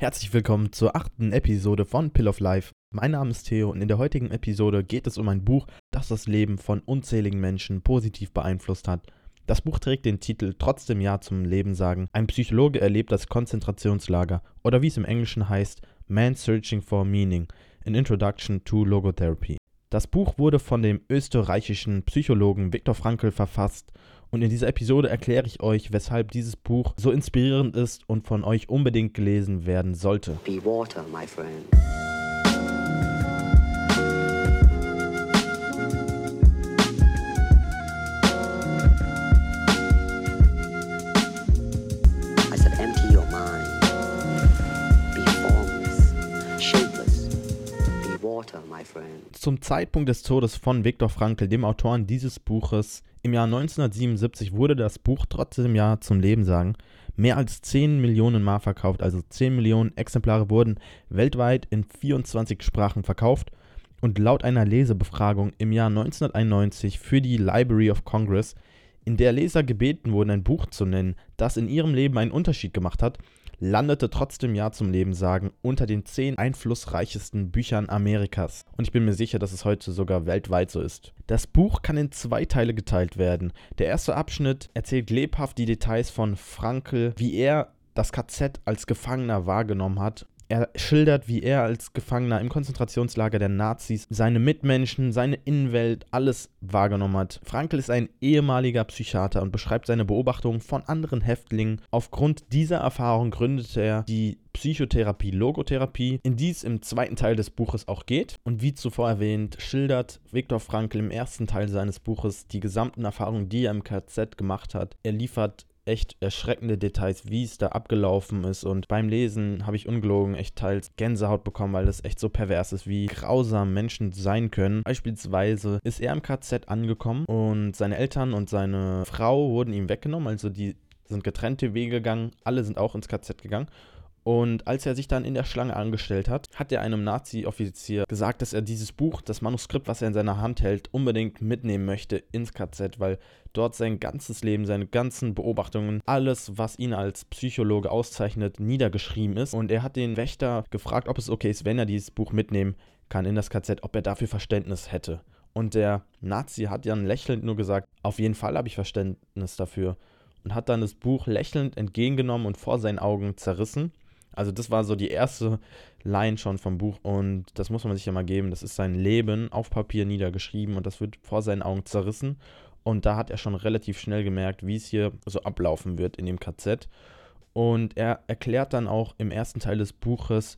Herzlich willkommen zur achten Episode von Pill of Life. Mein Name ist Theo und in der heutigen Episode geht es um ein Buch, das das Leben von unzähligen Menschen positiv beeinflusst hat. Das Buch trägt den Titel Trotzdem Ja zum Leben sagen. Ein Psychologe erlebt das Konzentrationslager oder wie es im Englischen heißt, Man Searching for Meaning, an Introduction to Logotherapy. Das Buch wurde von dem österreichischen Psychologen Viktor Frankl verfasst und in dieser Episode erkläre ich euch, weshalb dieses Buch so inspirierend ist und von euch unbedingt gelesen werden sollte. Be water, my friend. Zum Zeitpunkt des Todes von Viktor Frankl, dem Autoren dieses Buches, im Jahr 1977 wurde das Buch trotzdem ja zum Leben sagen. Mehr als 10 Millionen Mal verkauft, also 10 Millionen Exemplare wurden weltweit in 24 Sprachen verkauft. Und laut einer Lesebefragung im Jahr 1991 für die Library of Congress, in der Leser gebeten wurden, ein Buch zu nennen, das in ihrem Leben einen Unterschied gemacht hat, landete trotzdem Ja zum Leben sagen unter den zehn einflussreichsten Büchern Amerikas. Und ich bin mir sicher, dass es heute sogar weltweit so ist. Das Buch kann in zwei Teile geteilt werden. Der erste Abschnitt erzählt lebhaft die Details von Frankel, wie er das KZ als Gefangener wahrgenommen hat er schildert, wie er als Gefangener im Konzentrationslager der Nazis seine Mitmenschen, seine Innenwelt, alles wahrgenommen hat. Frankl ist ein ehemaliger Psychiater und beschreibt seine Beobachtungen von anderen Häftlingen. Aufgrund dieser Erfahrung gründete er die Psychotherapie, Logotherapie, in die es im zweiten Teil des Buches auch geht. Und wie zuvor erwähnt, schildert Viktor Frankl im ersten Teil seines Buches die gesamten Erfahrungen, die er im KZ gemacht hat. Er liefert echt erschreckende Details, wie es da abgelaufen ist. Und beim Lesen habe ich ungelogen echt teils Gänsehaut bekommen, weil das echt so pervers ist, wie grausam Menschen sein können. Beispielsweise ist er im KZ angekommen und seine Eltern und seine Frau wurden ihm weggenommen. Also die sind getrennte Wege gegangen. Alle sind auch ins KZ gegangen. Und als er sich dann in der Schlange angestellt hat, hat er einem Nazi-Offizier gesagt, dass er dieses Buch, das Manuskript, was er in seiner Hand hält, unbedingt mitnehmen möchte ins KZ, weil dort sein ganzes Leben, seine ganzen Beobachtungen, alles, was ihn als Psychologe auszeichnet, niedergeschrieben ist. Und er hat den Wächter gefragt, ob es okay ist, wenn er dieses Buch mitnehmen kann in das KZ, ob er dafür Verständnis hätte. Und der Nazi hat dann lächelnd nur gesagt, auf jeden Fall habe ich Verständnis dafür. Und hat dann das Buch lächelnd entgegengenommen und vor seinen Augen zerrissen. Also das war so die erste Line schon vom Buch und das muss man sich ja mal geben. Das ist sein Leben auf Papier niedergeschrieben und das wird vor seinen Augen zerrissen. Und da hat er schon relativ schnell gemerkt, wie es hier so ablaufen wird in dem KZ. Und er erklärt dann auch im ersten Teil des Buches,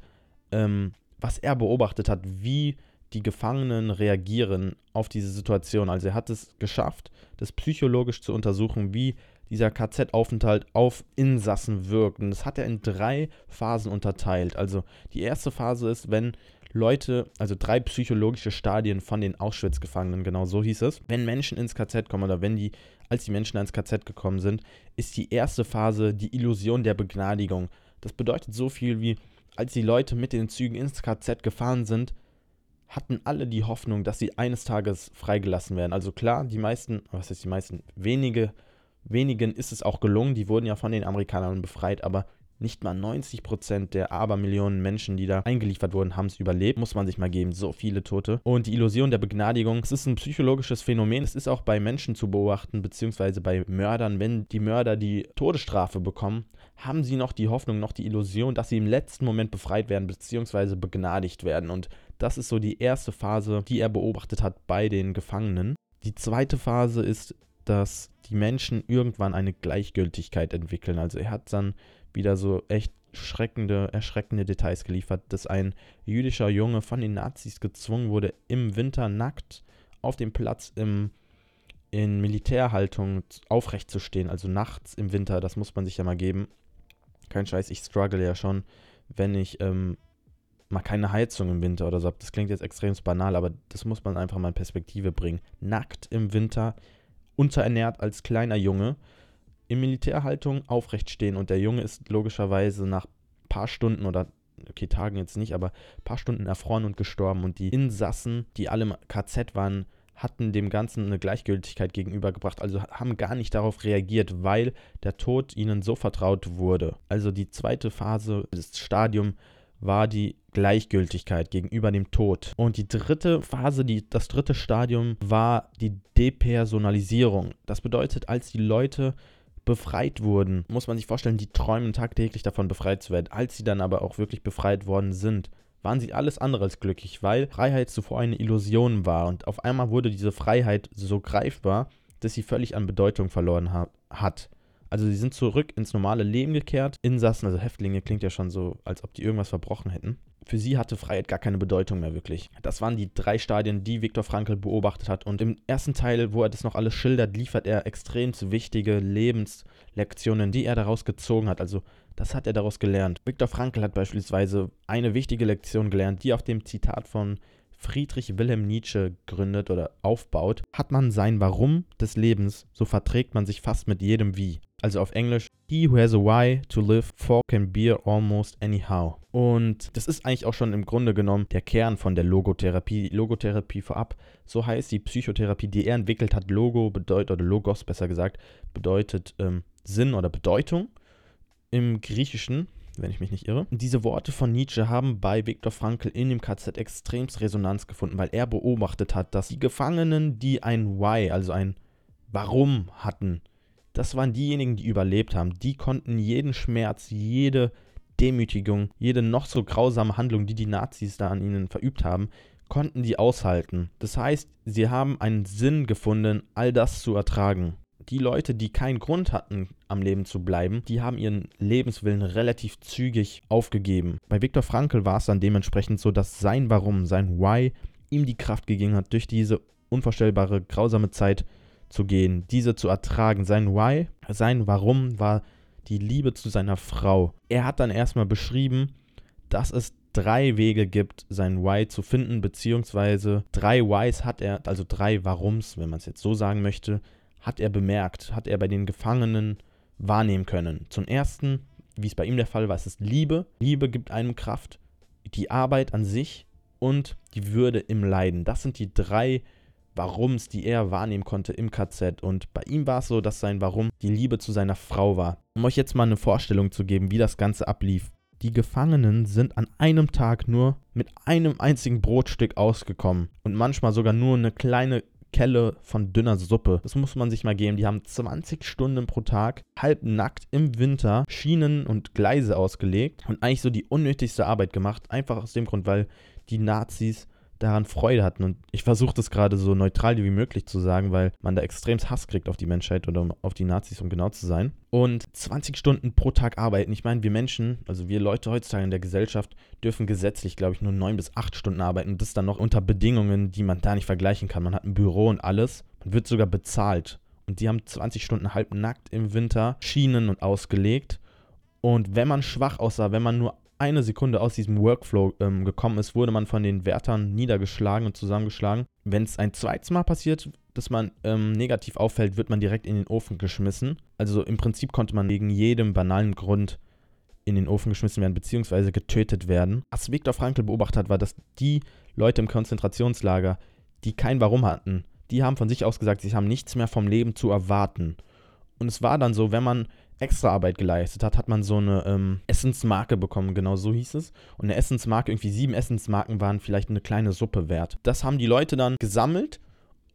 ähm, was er beobachtet hat, wie die Gefangenen reagieren auf diese Situation. Also er hat es geschafft, das psychologisch zu untersuchen, wie dieser KZ-Aufenthalt auf Insassen wirkt. Und das hat er in drei Phasen unterteilt. Also die erste Phase ist, wenn Leute, also drei psychologische Stadien von den Auschwitz-Gefangenen, genau so hieß es. Wenn Menschen ins KZ kommen oder wenn die, als die Menschen ins KZ gekommen sind, ist die erste Phase die Illusion der Begnadigung. Das bedeutet so viel wie, als die Leute mit den Zügen ins KZ gefahren sind, hatten alle die Hoffnung, dass sie eines Tages freigelassen werden. Also klar, die meisten, was heißt die meisten, wenige Wenigen ist es auch gelungen, die wurden ja von den Amerikanern befreit, aber nicht mal 90 Prozent der Abermillionen Menschen, die da eingeliefert wurden, haben es überlebt. Muss man sich mal geben. So viele Tote. Und die Illusion der Begnadigung, es ist ein psychologisches Phänomen. Es ist auch bei Menschen zu beobachten, beziehungsweise bei Mördern. Wenn die Mörder die Todesstrafe bekommen, haben sie noch die Hoffnung, noch die Illusion, dass sie im letzten Moment befreit werden, beziehungsweise begnadigt werden. Und das ist so die erste Phase, die er beobachtet hat bei den Gefangenen. Die zweite Phase ist dass die Menschen irgendwann eine Gleichgültigkeit entwickeln. Also er hat dann wieder so echt schreckende, erschreckende Details geliefert, dass ein jüdischer Junge von den Nazis gezwungen wurde, im Winter nackt auf dem Platz im, in Militärhaltung aufrecht zu stehen, also nachts im Winter, das muss man sich ja mal geben. Kein Scheiß, ich struggle ja schon, wenn ich ähm, mal keine Heizung im Winter oder so habe. Das klingt jetzt extrem banal, aber das muss man einfach mal in Perspektive bringen. Nackt im Winter unterernährt als kleiner Junge, in Militärhaltung aufrecht stehen und der Junge ist logischerweise nach ein paar Stunden oder okay, Tagen jetzt nicht, aber ein paar Stunden erfroren und gestorben und die Insassen, die alle im KZ waren, hatten dem Ganzen eine Gleichgültigkeit gegenübergebracht, also haben gar nicht darauf reagiert, weil der Tod ihnen so vertraut wurde. Also die zweite Phase, das Stadium, war die Gleichgültigkeit gegenüber dem Tod. Und die dritte Phase, die, das dritte Stadium war die Depersonalisierung. Das bedeutet, als die Leute befreit wurden, muss man sich vorstellen, die träumen tagtäglich davon befreit zu werden. Als sie dann aber auch wirklich befreit worden sind, waren sie alles andere als glücklich, weil Freiheit zuvor eine Illusion war und auf einmal wurde diese Freiheit so greifbar, dass sie völlig an Bedeutung verloren ha hat. Also sie sind zurück ins normale Leben gekehrt. Insassen, also Häftlinge, klingt ja schon so, als ob die irgendwas verbrochen hätten. Für sie hatte Freiheit gar keine Bedeutung mehr wirklich. Das waren die drei Stadien, die Viktor Frankl beobachtet hat. Und im ersten Teil, wo er das noch alles schildert, liefert er extrem wichtige Lebenslektionen, die er daraus gezogen hat. Also das hat er daraus gelernt. Viktor Frankl hat beispielsweise eine wichtige Lektion gelernt, die auf dem Zitat von Friedrich Wilhelm Nietzsche gründet oder aufbaut. Hat man sein Warum des Lebens, so verträgt man sich fast mit jedem Wie. Also auf Englisch, he who has a why to live for can bear almost anyhow. Und das ist eigentlich auch schon im Grunde genommen der Kern von der Logotherapie. Logotherapie vorab, so heißt die Psychotherapie, die er entwickelt hat. Logo bedeutet, oder Logos besser gesagt, bedeutet ähm, Sinn oder Bedeutung im Griechischen, wenn ich mich nicht irre. diese Worte von Nietzsche haben bei Viktor Frankl in dem KZ extremst Resonanz gefunden, weil er beobachtet hat, dass die Gefangenen, die ein Why, also ein Warum hatten, das waren diejenigen, die überlebt haben. Die konnten jeden Schmerz, jede Demütigung, jede noch so grausame Handlung, die die Nazis da an ihnen verübt haben, konnten die aushalten. Das heißt, sie haben einen Sinn gefunden, all das zu ertragen die Leute, die keinen Grund hatten, am Leben zu bleiben, die haben ihren Lebenswillen relativ zügig aufgegeben. Bei Viktor Frankl war es dann dementsprechend so, dass sein Warum, sein Why ihm die Kraft gegeben hat, durch diese unvorstellbare, grausame Zeit zu gehen, diese zu ertragen. Sein Why, sein Warum war die Liebe zu seiner Frau. Er hat dann erstmal beschrieben, dass es drei Wege gibt, sein Why zu finden, beziehungsweise drei Whys hat er, also drei Warums, wenn man es jetzt so sagen möchte, hat er bemerkt, hat er bei den Gefangenen wahrnehmen können. Zum ersten, wie es bei ihm der Fall war, ist es Liebe. Liebe gibt einem Kraft, die Arbeit an sich und die Würde im Leiden. Das sind die drei Warums, die er wahrnehmen konnte im KZ. Und bei ihm war es so, dass sein Warum die Liebe zu seiner Frau war. Um euch jetzt mal eine Vorstellung zu geben, wie das Ganze ablief. Die Gefangenen sind an einem Tag nur mit einem einzigen Brotstück ausgekommen und manchmal sogar nur eine kleine Kelle von dünner Suppe. Das muss man sich mal geben. Die haben 20 Stunden pro Tag, halb nackt im Winter, Schienen und Gleise ausgelegt und eigentlich so die unnötigste Arbeit gemacht. Einfach aus dem Grund, weil die Nazis daran Freude hatten. Und ich versuche das gerade so neutral wie möglich zu sagen, weil man da extrem Hass kriegt auf die Menschheit oder auf die Nazis, um genau zu sein. Und 20 Stunden pro Tag arbeiten. Ich meine, wir Menschen, also wir Leute heutzutage in der Gesellschaft, dürfen gesetzlich, glaube ich, nur 9 bis 8 Stunden arbeiten. Und das dann noch unter Bedingungen, die man da nicht vergleichen kann. Man hat ein Büro und alles. Man wird sogar bezahlt. Und die haben 20 Stunden halb nackt im Winter Schienen und ausgelegt. Und wenn man schwach aussah, wenn man nur eine Sekunde aus diesem Workflow ähm, gekommen ist, wurde man von den Wärtern niedergeschlagen und zusammengeschlagen. Wenn es ein zweites Mal passiert, dass man ähm, negativ auffällt, wird man direkt in den Ofen geschmissen. Also im Prinzip konnte man wegen jedem banalen Grund in den Ofen geschmissen werden, beziehungsweise getötet werden. Was Viktor Frankl beobachtet hat, war, dass die Leute im Konzentrationslager, die kein Warum hatten, die haben von sich aus gesagt, sie haben nichts mehr vom Leben zu erwarten. Und es war dann so, wenn man extra Arbeit geleistet hat, hat man so eine ähm, Essensmarke bekommen, genau so hieß es. Und eine Essensmarke, irgendwie sieben Essensmarken waren vielleicht eine kleine Suppe wert. Das haben die Leute dann gesammelt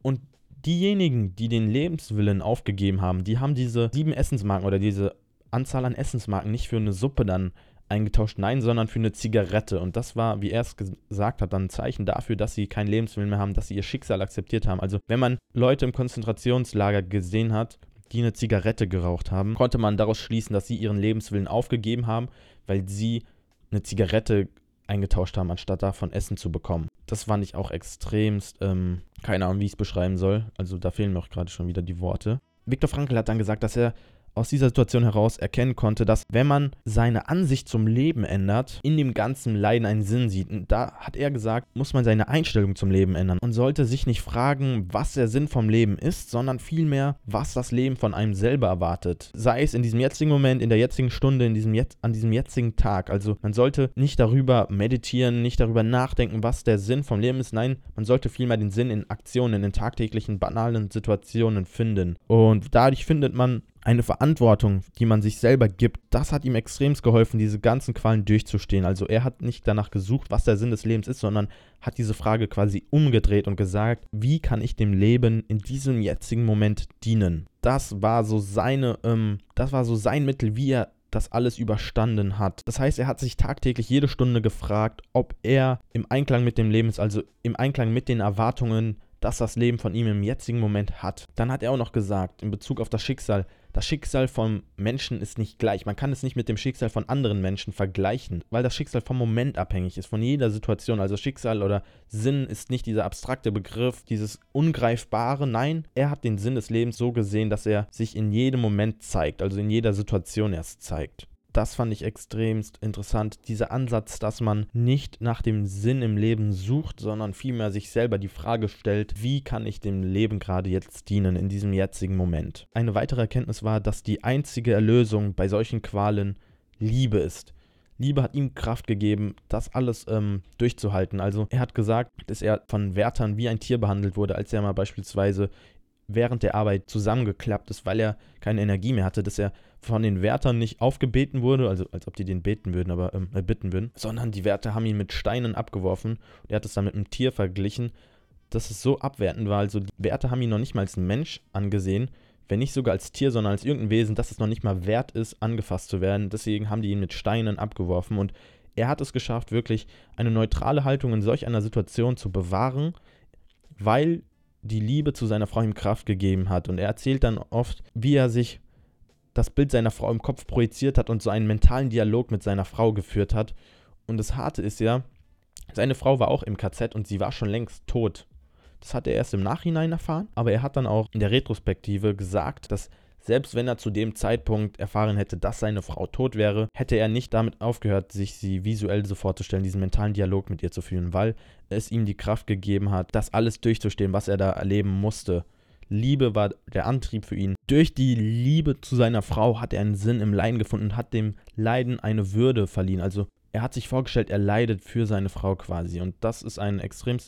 und diejenigen, die den Lebenswillen aufgegeben haben, die haben diese sieben Essensmarken oder diese Anzahl an Essensmarken nicht für eine Suppe dann eingetauscht, nein, sondern für eine Zigarette. Und das war, wie er es gesagt hat, dann ein Zeichen dafür, dass sie keinen Lebenswillen mehr haben, dass sie ihr Schicksal akzeptiert haben. Also wenn man Leute im Konzentrationslager gesehen hat, die eine Zigarette geraucht haben, konnte man daraus schließen, dass sie ihren Lebenswillen aufgegeben haben, weil sie eine Zigarette eingetauscht haben, anstatt davon Essen zu bekommen. Das fand ich auch extremst, ähm, keine Ahnung, wie ich es beschreiben soll. Also da fehlen mir auch gerade schon wieder die Worte. Viktor Frankl hat dann gesagt, dass er aus dieser Situation heraus erkennen konnte, dass wenn man seine Ansicht zum Leben ändert, in dem ganzen Leiden einen Sinn sieht. Und da hat er gesagt, muss man seine Einstellung zum Leben ändern und sollte sich nicht fragen, was der Sinn vom Leben ist, sondern vielmehr, was das Leben von einem selber erwartet. Sei es in diesem jetzigen Moment, in der jetzigen Stunde, in diesem jetzt, an diesem jetzigen Tag. Also man sollte nicht darüber meditieren, nicht darüber nachdenken, was der Sinn vom Leben ist. Nein, man sollte vielmehr den Sinn in Aktionen, in tagtäglichen, banalen Situationen finden. Und dadurch findet man eine Verantwortung, die man sich selber gibt, das hat ihm extremst geholfen, diese ganzen Qualen durchzustehen. Also er hat nicht danach gesucht, was der Sinn des Lebens ist, sondern hat diese Frage quasi umgedreht und gesagt, wie kann ich dem Leben in diesem jetzigen Moment dienen? Das war so seine, ähm, das war so sein Mittel, wie er das alles überstanden hat. Das heißt, er hat sich tagtäglich jede Stunde gefragt, ob er im Einklang mit dem Leben ist, also im Einklang mit den Erwartungen, dass das Leben von ihm im jetzigen Moment hat. Dann hat er auch noch gesagt, in Bezug auf das Schicksal, das Schicksal vom Menschen ist nicht gleich. Man kann es nicht mit dem Schicksal von anderen Menschen vergleichen, weil das Schicksal vom Moment abhängig ist, von jeder Situation. Also Schicksal oder Sinn ist nicht dieser abstrakte Begriff, dieses Ungreifbare. Nein, er hat den Sinn des Lebens so gesehen, dass er sich in jedem Moment zeigt, also in jeder Situation erst zeigt das fand ich extremst interessant. Dieser Ansatz, dass man nicht nach dem Sinn im Leben sucht, sondern vielmehr sich selber die Frage stellt, wie kann ich dem Leben gerade jetzt dienen, in diesem jetzigen Moment. Eine weitere Erkenntnis war, dass die einzige Erlösung bei solchen Qualen Liebe ist. Liebe hat ihm Kraft gegeben, das alles ähm, durchzuhalten. Also er hat gesagt, dass er von Wärtern wie ein Tier behandelt wurde, als er mal beispielsweise während der Arbeit zusammengeklappt ist, weil er keine Energie mehr hatte, dass er von den Wärtern nicht aufgebeten wurde, also als ob die den beten würden, aber ähm, äh, bitten würden, sondern die Wärter haben ihn mit Steinen abgeworfen und er hat es dann mit einem Tier verglichen, dass es so abwertend war. Also die Wärter haben ihn noch nicht mal als Mensch angesehen, wenn nicht sogar als Tier, sondern als irgendein Wesen, dass es noch nicht mal wert ist, angefasst zu werden. Deswegen haben die ihn mit Steinen abgeworfen und er hat es geschafft, wirklich eine neutrale Haltung in solch einer Situation zu bewahren, weil die Liebe zu seiner Frau ihm Kraft gegeben hat. Und er erzählt dann oft, wie er sich das Bild seiner Frau im Kopf projiziert hat und so einen mentalen Dialog mit seiner Frau geführt hat. Und das Harte ist ja, seine Frau war auch im KZ und sie war schon längst tot. Das hat er erst im Nachhinein erfahren, aber er hat dann auch in der Retrospektive gesagt, dass selbst wenn er zu dem Zeitpunkt erfahren hätte, dass seine Frau tot wäre, hätte er nicht damit aufgehört, sich sie visuell so vorzustellen, diesen mentalen Dialog mit ihr zu führen, weil es ihm die Kraft gegeben hat, das alles durchzustehen, was er da erleben musste. Liebe war der Antrieb für ihn. Durch die Liebe zu seiner Frau hat er einen Sinn im Leiden gefunden und hat dem Leiden eine Würde verliehen. Also er hat sich vorgestellt, er leidet für seine Frau quasi. Und das ist eine extrem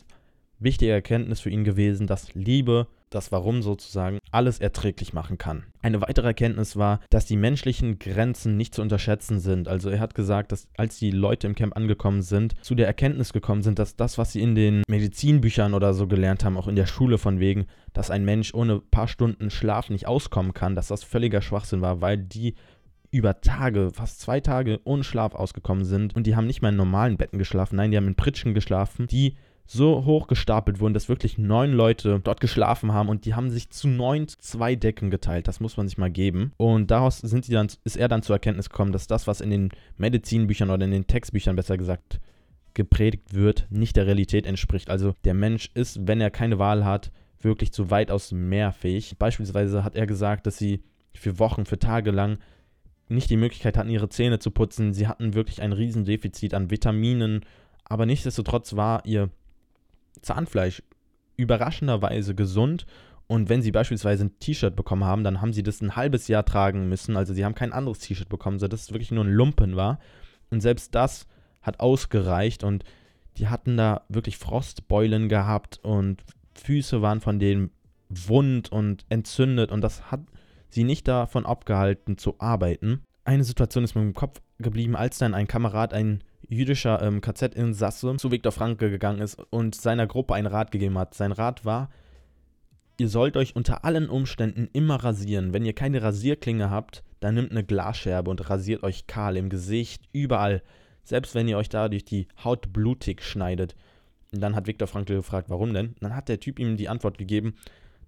wichtige Erkenntnis für ihn gewesen, dass Liebe das Warum sozusagen, alles erträglich machen kann. Eine weitere Erkenntnis war, dass die menschlichen Grenzen nicht zu unterschätzen sind. Also er hat gesagt, dass als die Leute im Camp angekommen sind, zu der Erkenntnis gekommen sind, dass das, was sie in den Medizinbüchern oder so gelernt haben, auch in der Schule von wegen, dass ein Mensch ohne ein paar Stunden Schlaf nicht auskommen kann, dass das völliger Schwachsinn war, weil die über Tage, fast zwei Tage ohne Schlaf ausgekommen sind und die haben nicht mal in normalen Betten geschlafen, nein, die haben in Pritschen geschlafen, die so hoch gestapelt wurden, dass wirklich neun Leute dort geschlafen haben und die haben sich zu neun zwei Decken geteilt. Das muss man sich mal geben. Und daraus sind sie dann, ist er dann zur Erkenntnis gekommen, dass das, was in den Medizinbüchern oder in den Textbüchern besser gesagt gepredigt wird, nicht der Realität entspricht. Also der Mensch ist, wenn er keine Wahl hat, wirklich zu weitaus mehr fähig. Beispielsweise hat er gesagt, dass sie für Wochen, für Tage lang nicht die Möglichkeit hatten, ihre Zähne zu putzen. Sie hatten wirklich ein Riesendefizit an Vitaminen, aber nichtsdestotrotz war ihr Zahnfleisch überraschenderweise gesund. Und wenn sie beispielsweise ein T-Shirt bekommen haben, dann haben sie das ein halbes Jahr tragen müssen. Also sie haben kein anderes T-Shirt bekommen, so dass es wirklich nur ein Lumpen war. Und selbst das hat ausgereicht und die hatten da wirklich Frostbeulen gehabt und Füße waren von denen wund und entzündet und das hat sie nicht davon abgehalten zu arbeiten. Eine Situation ist mir im Kopf geblieben, als dann ein Kamerad ein jüdischer ähm, KZ-Insasse zu Viktor Franke gegangen ist und seiner Gruppe einen Rat gegeben hat. Sein Rat war, ihr sollt euch unter allen Umständen immer rasieren. Wenn ihr keine Rasierklinge habt, dann nimmt eine Glasscherbe und rasiert euch kahl im Gesicht, überall. Selbst wenn ihr euch dadurch die Haut blutig schneidet. Und dann hat Viktor Frankl gefragt, warum denn? Dann hat der Typ ihm die Antwort gegeben,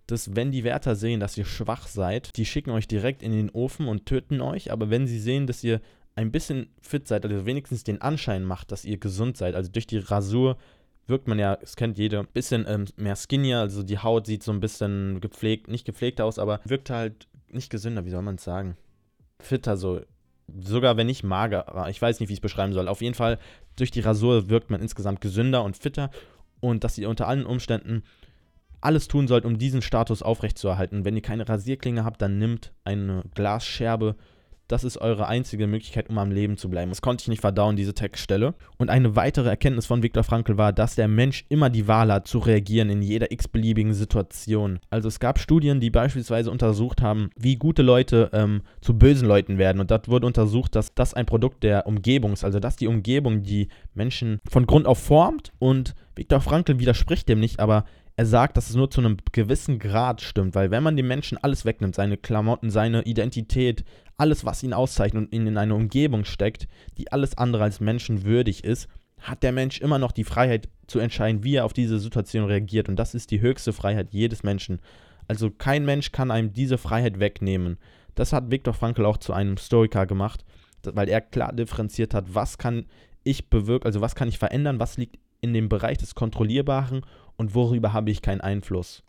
dass wenn die Wärter sehen, dass ihr schwach seid, die schicken euch direkt in den Ofen und töten euch, aber wenn sie sehen, dass ihr ein bisschen fit seid, also wenigstens den Anschein macht, dass ihr gesund seid, also durch die Rasur wirkt man ja, es kennt jeder, ein bisschen ähm, mehr skinnier, also die Haut sieht so ein bisschen gepflegt, nicht gepflegt aus, aber wirkt halt nicht gesünder, wie soll man es sagen? fitter, so sogar wenn nicht mager. Ich weiß nicht, wie ich es beschreiben soll. Auf jeden Fall, durch die Rasur wirkt man insgesamt gesünder und fitter und dass ihr unter allen Umständen alles tun sollt, um diesen Status aufrechtzuerhalten. Wenn ihr keine Rasierklinge habt, dann nimmt eine Glasscherbe das ist eure einzige Möglichkeit, um am Leben zu bleiben. Das konnte ich nicht verdauen, diese Textstelle. Und eine weitere Erkenntnis von Viktor Frankl war, dass der Mensch immer die Wahl hat, zu reagieren in jeder x-beliebigen Situation. Also es gab Studien, die beispielsweise untersucht haben, wie gute Leute ähm, zu bösen Leuten werden. Und dort wurde untersucht, dass das ein Produkt der Umgebung ist. Also dass die Umgebung die Menschen von Grund auf formt. Und Viktor Frankl widerspricht dem nicht, aber er sagt, dass es nur zu einem gewissen Grad stimmt, weil wenn man dem Menschen alles wegnimmt, seine Klamotten, seine Identität, alles, was ihn auszeichnet und ihn in eine Umgebung steckt, die alles andere als menschenwürdig ist, hat der Mensch immer noch die Freiheit zu entscheiden, wie er auf diese Situation reagiert. Und das ist die höchste Freiheit jedes Menschen. Also kein Mensch kann einem diese Freiheit wegnehmen. Das hat Viktor Frankl auch zu einem Stoiker gemacht, weil er klar differenziert hat, was kann ich bewirken, also was kann ich verändern, was liegt in dem Bereich des Kontrollierbaren und worüber habe ich keinen Einfluss.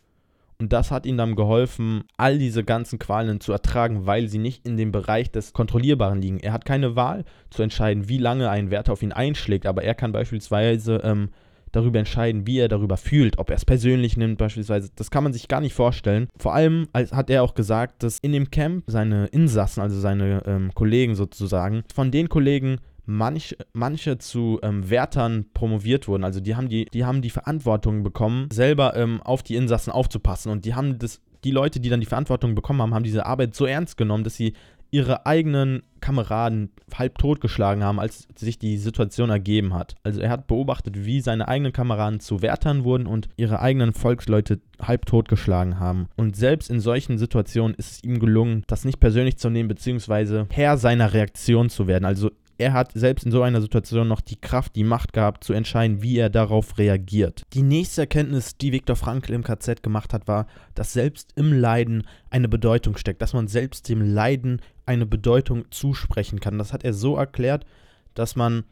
Und das hat ihm dann geholfen, all diese ganzen Qualen zu ertragen, weil sie nicht in dem Bereich des Kontrollierbaren liegen. Er hat keine Wahl zu entscheiden, wie lange ein Wert auf ihn einschlägt, aber er kann beispielsweise ähm, darüber entscheiden, wie er darüber fühlt, ob er es persönlich nimmt beispielsweise. Das kann man sich gar nicht vorstellen. Vor allem hat er auch gesagt, dass in dem Camp seine Insassen, also seine ähm, Kollegen sozusagen, von den Kollegen manch, manche zu ähm, Wärtern promoviert wurden. Also die haben die, die haben die Verantwortung bekommen, selber ähm, auf die Insassen aufzupassen. Und die haben das, die Leute, die dann die Verantwortung bekommen haben, haben diese Arbeit so ernst genommen, dass sie ihre eigenen Kameraden halb totgeschlagen haben, als sich die Situation ergeben hat. Also er hat beobachtet, wie seine eigenen Kameraden zu Wärtern wurden und ihre eigenen Volksleute halb totgeschlagen haben. Und selbst in solchen Situationen ist es ihm gelungen, das nicht persönlich zu nehmen, beziehungsweise Herr seiner Reaktion zu werden. Also er hat selbst in so einer Situation noch die Kraft, die Macht gehabt, zu entscheiden, wie er darauf reagiert. Die nächste Erkenntnis, die Viktor Frankl im KZ gemacht hat, war, dass selbst im Leiden eine Bedeutung steckt, dass man selbst dem Leiden eine Bedeutung zusprechen kann. Das hat er so erklärt, dass man,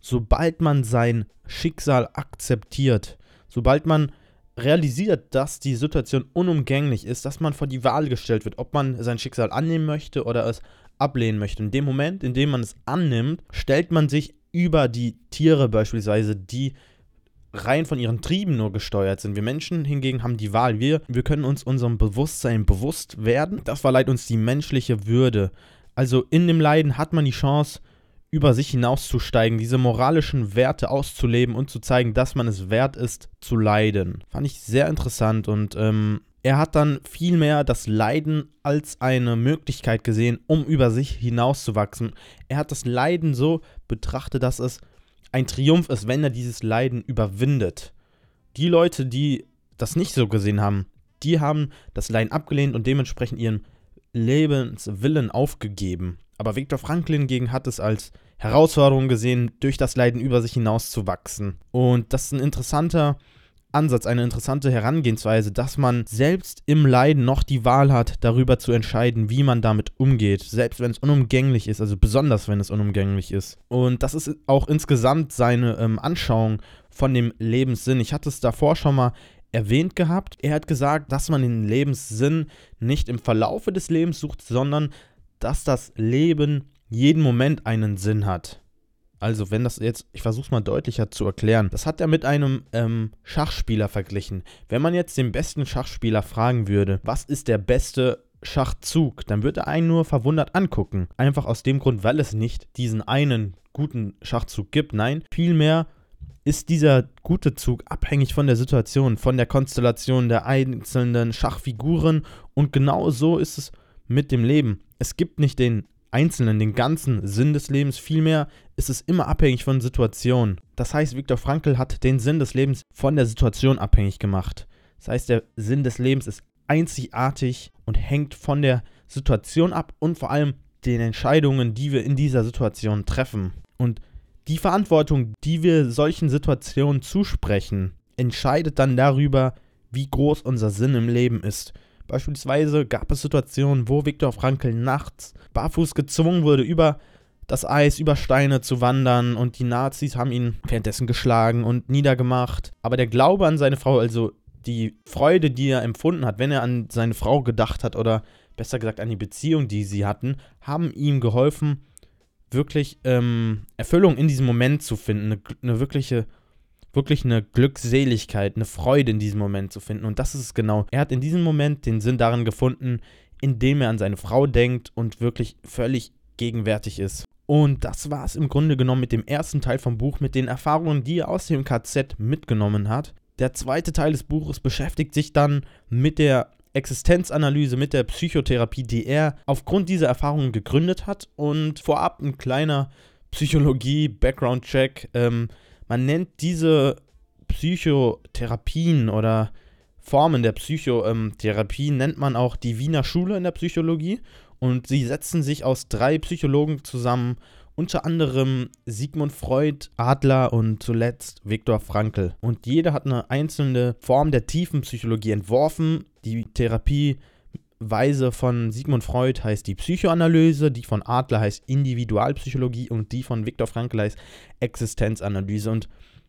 sobald man sein Schicksal akzeptiert, sobald man realisiert, dass die Situation unumgänglich ist, dass man vor die Wahl gestellt wird, ob man sein Schicksal annehmen möchte oder es ablehnen möchte. In dem Moment, in dem man es annimmt, stellt man sich über die Tiere beispielsweise, die rein von ihren Trieben nur gesteuert sind. Wir Menschen hingegen haben die Wahl. Wir, wir können uns unserem Bewusstsein bewusst werden. Das verleiht uns die menschliche Würde. Also in dem Leiden hat man die Chance, über sich hinauszusteigen, diese moralischen Werte auszuleben und zu zeigen, dass man es wert ist, zu leiden. Fand ich sehr interessant und ähm, er hat dann vielmehr das Leiden als eine Möglichkeit gesehen, um über sich hinauszuwachsen. Er hat das Leiden so betrachtet, dass es ein Triumph ist, wenn er dieses Leiden überwindet. Die Leute, die das nicht so gesehen haben, die haben das Leiden abgelehnt und dementsprechend ihren Lebenswillen aufgegeben. Aber Viktor Franklin hingegen hat es als Herausforderung gesehen, durch das Leiden über sich hinauszuwachsen. Und das ist ein interessanter Ansatz, eine interessante Herangehensweise, dass man selbst im Leiden noch die Wahl hat, darüber zu entscheiden, wie man damit umgeht, selbst wenn es unumgänglich ist, also besonders wenn es unumgänglich ist. Und das ist auch insgesamt seine ähm, Anschauung von dem Lebenssinn. Ich hatte es davor schon mal erwähnt gehabt. Er hat gesagt, dass man den Lebenssinn nicht im Verlaufe des Lebens sucht, sondern dass das Leben jeden Moment einen Sinn hat. Also, wenn das jetzt, ich versuche es mal deutlicher zu erklären, das hat er mit einem ähm, Schachspieler verglichen. Wenn man jetzt den besten Schachspieler fragen würde, was ist der beste Schachzug, dann würde er einen nur verwundert angucken. Einfach aus dem Grund, weil es nicht diesen einen guten Schachzug gibt. Nein, vielmehr ist dieser gute Zug abhängig von der Situation, von der Konstellation der einzelnen Schachfiguren und genau so ist es mit dem Leben. Es gibt nicht den Einzelnen, den ganzen Sinn des Lebens. Vielmehr ist es immer abhängig von Situationen. Das heißt, Viktor Frankl hat den Sinn des Lebens von der Situation abhängig gemacht. Das heißt, der Sinn des Lebens ist einzigartig und hängt von der Situation ab und vor allem den Entscheidungen, die wir in dieser Situation treffen. Und die Verantwortung, die wir solchen Situationen zusprechen, entscheidet dann darüber, wie groß unser Sinn im Leben ist. Beispielsweise gab es Situationen, wo Viktor Frankl nachts barfuß gezwungen wurde, über das Eis, über Steine zu wandern und die Nazis haben ihn währenddessen geschlagen und niedergemacht. Aber der Glaube an seine Frau, also die Freude, die er empfunden hat, wenn er an seine Frau gedacht hat oder besser gesagt an die Beziehung, die sie hatten, haben ihm geholfen, wirklich ähm, Erfüllung in diesem Moment zu finden, eine, eine, wirkliche, wirklich eine Glückseligkeit, eine Freude in diesem Moment zu finden. Und das ist es genau. Er hat in diesem Moment den Sinn darin gefunden, indem er an seine Frau denkt und wirklich völlig gegenwärtig ist. Und das war es im Grunde genommen mit dem ersten Teil vom Buch, mit den Erfahrungen, die er aus dem KZ mitgenommen hat. Der zweite Teil des Buches beschäftigt sich dann mit der Existenzanalyse, mit der Psychotherapie, die er aufgrund dieser Erfahrungen gegründet hat. Und vorab ein kleiner Psychologie-Background-Check. Ähm, man nennt diese Psychotherapien oder Formen der Psychotherapie nennt man auch die Wiener Schule in der Psychologie und sie setzen sich aus drei Psychologen zusammen, unter anderem Sigmund Freud, Adler und zuletzt Viktor Frankl. Und jeder hat eine einzelne Form der tiefen Psychologie entworfen. Die Therapieweise von Sigmund Freud heißt die Psychoanalyse, die von Adler heißt Individualpsychologie und die von Viktor Frankl heißt Existenzanalyse. Und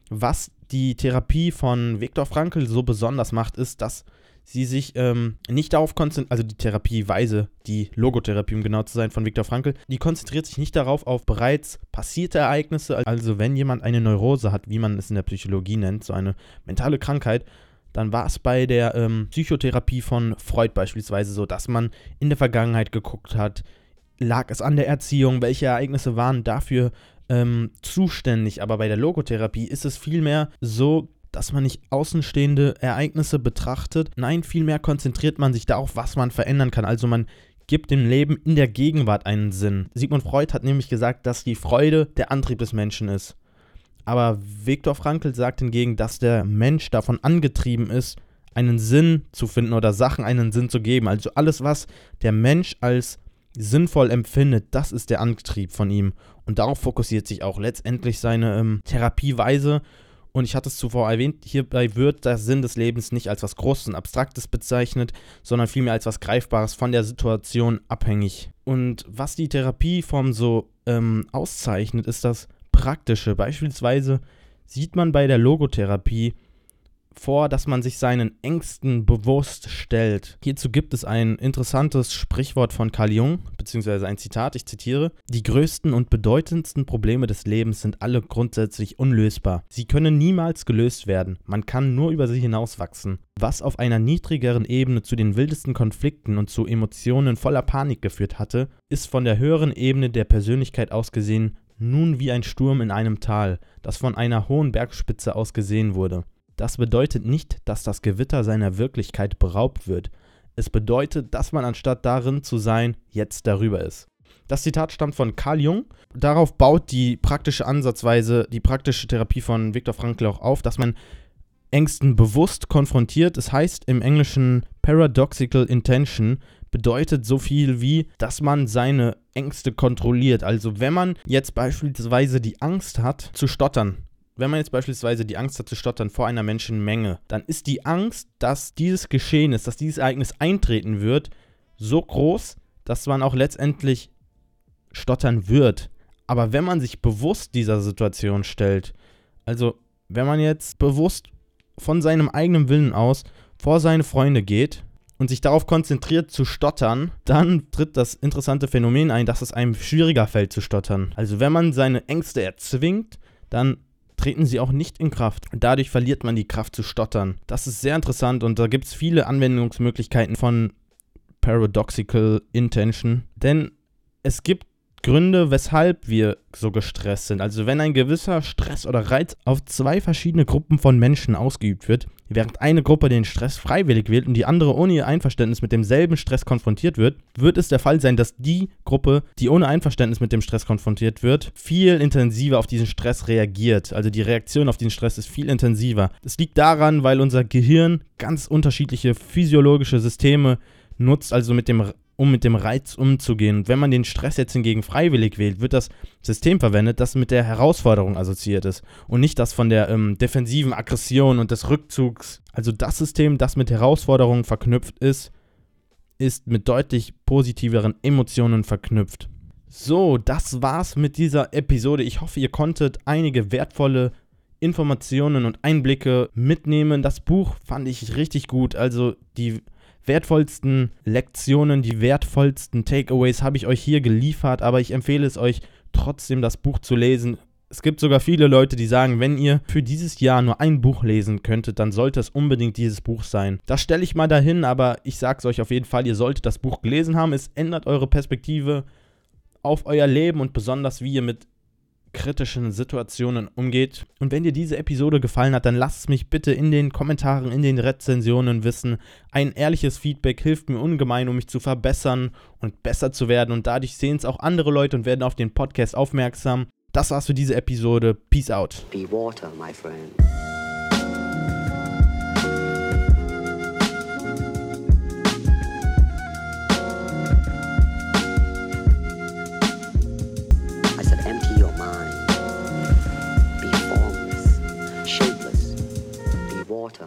was die Therapie von Viktor Frankl so besonders macht, ist, dass sie sich ähm, nicht darauf konzentriert, also die Therapieweise, die Logotherapie, um genau zu sein, von Viktor Frankl, die konzentriert sich nicht darauf auf bereits passierte Ereignisse. Also wenn jemand eine Neurose hat, wie man es in der Psychologie nennt, so eine mentale Krankheit, dann war es bei der ähm, Psychotherapie von Freud beispielsweise so, dass man in der Vergangenheit geguckt hat, lag es an der Erziehung, welche Ereignisse waren dafür ähm, zuständig. Aber bei der Logotherapie ist es vielmehr so, dass man nicht außenstehende Ereignisse betrachtet. Nein, vielmehr konzentriert man sich darauf, was man verändern kann. Also man gibt dem Leben in der Gegenwart einen Sinn. Sigmund Freud hat nämlich gesagt, dass die Freude der Antrieb des Menschen ist. Aber Viktor Frankl sagt hingegen, dass der Mensch davon angetrieben ist, einen Sinn zu finden oder Sachen einen Sinn zu geben. Also alles, was der Mensch als sinnvoll empfindet, das ist der Antrieb von ihm. Und darauf fokussiert sich auch letztendlich seine ähm, Therapieweise. Und ich hatte es zuvor erwähnt, hierbei wird der Sinn des Lebens nicht als was Großes und Abstraktes bezeichnet, sondern vielmehr als was Greifbares von der Situation abhängig. Und was die Therapieform so ähm, auszeichnet, ist das Praktische. Beispielsweise sieht man bei der Logotherapie, vor, dass man sich seinen Ängsten bewusst stellt. Hierzu gibt es ein interessantes Sprichwort von Carl Jung, beziehungsweise ein Zitat, ich zitiere, Die größten und bedeutendsten Probleme des Lebens sind alle grundsätzlich unlösbar. Sie können niemals gelöst werden, man kann nur über sie hinauswachsen. Was auf einer niedrigeren Ebene zu den wildesten Konflikten und zu Emotionen voller Panik geführt hatte, ist von der höheren Ebene der Persönlichkeit aus gesehen nun wie ein Sturm in einem Tal, das von einer hohen Bergspitze aus gesehen wurde. Das bedeutet nicht, dass das Gewitter seiner Wirklichkeit beraubt wird. Es bedeutet, dass man anstatt darin zu sein, jetzt darüber ist. Das Zitat stammt von Carl Jung. Darauf baut die praktische Ansatzweise, die praktische Therapie von Viktor Frankl auch auf, dass man Ängsten bewusst konfrontiert. Es heißt im Englischen Paradoxical Intention, bedeutet so viel wie, dass man seine Ängste kontrolliert. Also wenn man jetzt beispielsweise die Angst hat zu stottern, wenn man jetzt beispielsweise die Angst hat zu stottern vor einer Menschenmenge, dann ist die Angst, dass dieses Geschehen ist, dass dieses Ereignis eintreten wird, so groß, dass man auch letztendlich stottern wird. Aber wenn man sich bewusst dieser Situation stellt, also wenn man jetzt bewusst von seinem eigenen Willen aus vor seine Freunde geht und sich darauf konzentriert zu stottern, dann tritt das interessante Phänomen ein, dass es einem schwieriger fällt zu stottern. Also wenn man seine Ängste erzwingt, dann treten sie auch nicht in Kraft. Dadurch verliert man die Kraft zu stottern. Das ist sehr interessant und da gibt es viele Anwendungsmöglichkeiten von Paradoxical Intention. Denn es gibt Gründe, weshalb wir so gestresst sind. Also wenn ein gewisser Stress oder Reiz auf zwei verschiedene Gruppen von Menschen ausgeübt wird, während eine Gruppe den Stress freiwillig wählt und die andere ohne ihr Einverständnis mit demselben Stress konfrontiert wird, wird es der Fall sein, dass die Gruppe, die ohne Einverständnis mit dem Stress konfrontiert wird, viel intensiver auf diesen Stress reagiert. Also die Reaktion auf diesen Stress ist viel intensiver. Das liegt daran, weil unser Gehirn ganz unterschiedliche physiologische Systeme nutzt, also mit dem um mit dem Reiz umzugehen. Wenn man den Stress jetzt hingegen freiwillig wählt, wird das System verwendet, das mit der Herausforderung assoziiert ist und nicht das von der ähm, defensiven Aggression und des Rückzugs. Also das System, das mit Herausforderungen verknüpft ist, ist mit deutlich positiveren Emotionen verknüpft. So, das war's mit dieser Episode. Ich hoffe, ihr konntet einige wertvolle Informationen und Einblicke mitnehmen. Das Buch fand ich richtig gut. Also die wertvollsten Lektionen, die wertvollsten Takeaways habe ich euch hier geliefert, aber ich empfehle es euch trotzdem, das Buch zu lesen. Es gibt sogar viele Leute, die sagen, wenn ihr für dieses Jahr nur ein Buch lesen könntet, dann sollte es unbedingt dieses Buch sein. Das stelle ich mal dahin, aber ich sage es euch auf jeden Fall, ihr solltet das Buch gelesen haben. Es ändert eure Perspektive auf euer Leben und besonders wie ihr mit kritischen Situationen umgeht. Und wenn dir diese Episode gefallen hat, dann lass es mich bitte in den Kommentaren, in den Rezensionen wissen. Ein ehrliches Feedback hilft mir ungemein, um mich zu verbessern und besser zu werden. Und dadurch sehen es auch andere Leute und werden auf den Podcast aufmerksam. Das war's für diese Episode. Peace out. Be water, my friend.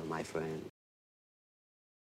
My friend.